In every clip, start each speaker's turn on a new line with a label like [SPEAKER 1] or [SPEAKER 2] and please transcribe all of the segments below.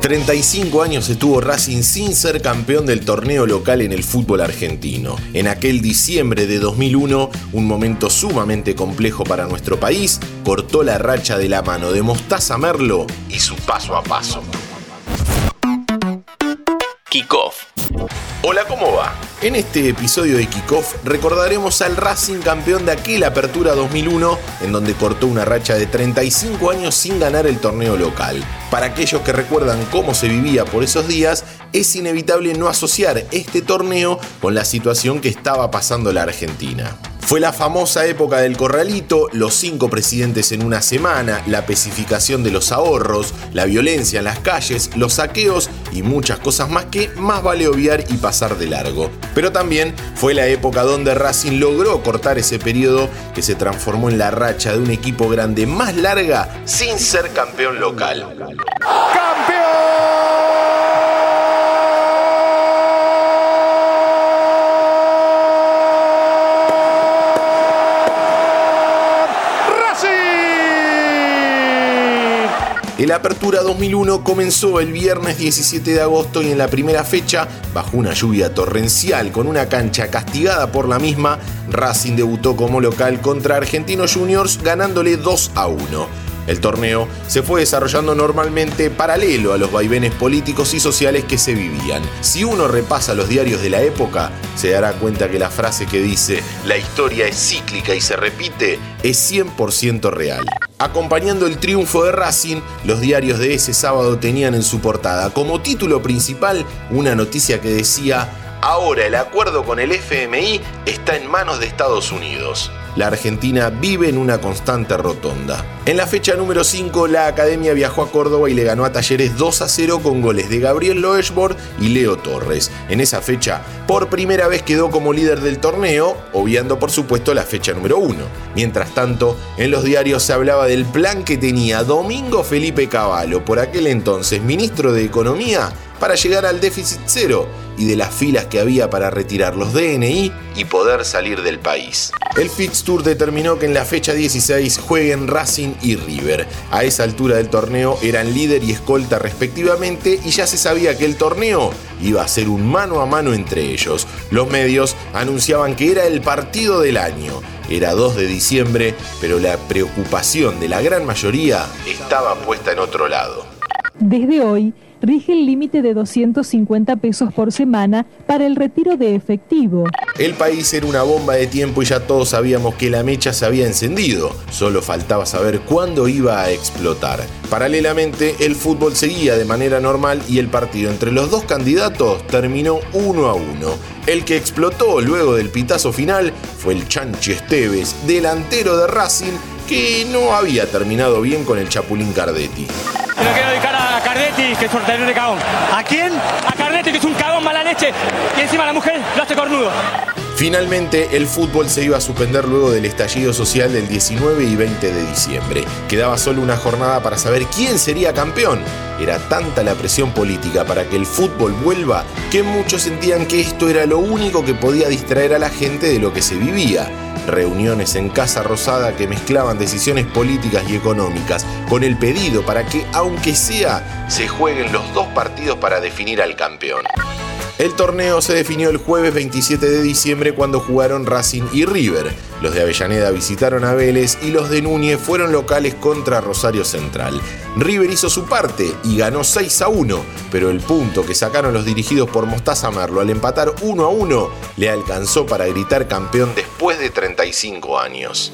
[SPEAKER 1] 35 años estuvo Racing sin ser campeón del torneo local en el fútbol argentino. En aquel diciembre de 2001, un momento sumamente complejo para nuestro país, cortó la racha de la mano de Mostaza Merlo y su paso a paso. Kickoff. Hola, ¿cómo va? En este episodio de Kickoff recordaremos al Racing campeón de aquella Apertura 2001, en donde cortó una racha de 35 años sin ganar el torneo local. Para aquellos que recuerdan cómo se vivía por esos días, es inevitable no asociar este torneo con la situación que estaba pasando la Argentina. Fue la famosa época del corralito, los cinco presidentes en una semana, la especificación de los ahorros, la violencia en las calles, los saqueos y muchas cosas más que más vale obviar y pasar de largo. Pero también fue la época donde Racing logró cortar ese periodo que se transformó en la racha de un equipo grande más larga sin ser campeón local. El Apertura 2001 comenzó el viernes 17 de agosto y en la primera fecha, bajo una lluvia torrencial con una cancha castigada por la misma, Racing debutó como local contra Argentinos Juniors ganándole 2 a 1. El torneo se fue desarrollando normalmente paralelo a los vaivenes políticos y sociales que se vivían. Si uno repasa los diarios de la época, se dará cuenta que la frase que dice la historia es cíclica y se repite es 100% real. Acompañando el triunfo de Racing, los diarios de ese sábado tenían en su portada. Como título principal una noticia que decía, ahora el acuerdo con el FMI está en manos de Estados Unidos la Argentina vive en una constante rotonda. En la fecha número 5, la Academia viajó a Córdoba y le ganó a Talleres 2 a 0 con goles de Gabriel Loeschborg y Leo Torres. En esa fecha, por primera vez quedó como líder del torneo, obviando por supuesto la fecha número 1. Mientras tanto, en los diarios se hablaba del plan que tenía Domingo Felipe Cavallo, por aquel entonces ministro de Economía, para llegar al déficit cero y de las filas que había para retirar los DNI y poder salir del país. El fixture determinó que en la fecha 16 jueguen Racing y River. A esa altura del torneo eran líder y escolta respectivamente y ya se sabía que el torneo iba a ser un mano a mano entre ellos. Los medios anunciaban que era el partido del año. Era 2 de diciembre, pero la preocupación de la gran mayoría estaba puesta en otro lado.
[SPEAKER 2] Desde hoy, rige el límite de 250 pesos por semana para el retiro de efectivo.
[SPEAKER 1] El país era una bomba de tiempo y ya todos sabíamos que la mecha se había encendido, solo faltaba saber cuándo iba a explotar. Paralelamente, el fútbol seguía de manera normal y el partido entre los dos candidatos terminó uno a uno. El que explotó luego del pitazo final fue el Chanchi Esteves, delantero de Racing, que no había terminado bien con el Chapulín Cardetti.
[SPEAKER 3] Cardetti, que es un de cagón.
[SPEAKER 4] ¿A quién?
[SPEAKER 3] A Cardetti, que es un cagón mala leche. Y encima la mujer lo hace cornudo.
[SPEAKER 1] Finalmente, el fútbol se iba a suspender luego del estallido social del 19 y 20 de diciembre. Quedaba solo una jornada para saber quién sería campeón. Era tanta la presión política para que el fútbol vuelva que muchos sentían que esto era lo único que podía distraer a la gente de lo que se vivía reuniones en Casa Rosada que mezclaban decisiones políticas y económicas con el pedido para que, aunque sea, se jueguen los dos partidos para definir al campeón. El torneo se definió el jueves 27 de diciembre cuando jugaron Racing y River. Los de Avellaneda visitaron a Vélez y los de Núñez fueron locales contra Rosario Central. River hizo su parte y ganó 6 a 1, pero el punto que sacaron los dirigidos por Mostaza Merlo al empatar 1 a 1 le alcanzó para gritar campeón después de 35 años.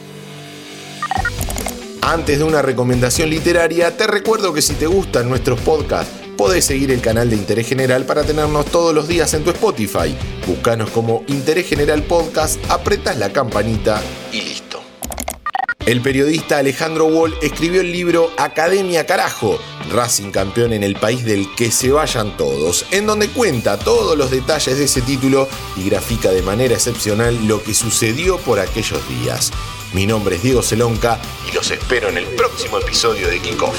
[SPEAKER 1] Antes de una recomendación literaria, te recuerdo que si te gustan nuestros podcasts, podés seguir el canal de Interés General para tenernos todos los días en tu Spotify. Búscanos como Interés General Podcast, apretas la campanita y listo. El periodista Alejandro Wall escribió el libro Academia Carajo, Racing campeón en el país del que se vayan todos, en donde cuenta todos los detalles de ese título y grafica de manera excepcional lo que sucedió por aquellos días. Mi nombre es Diego Celonca y los espero en el próximo episodio de Kickoff.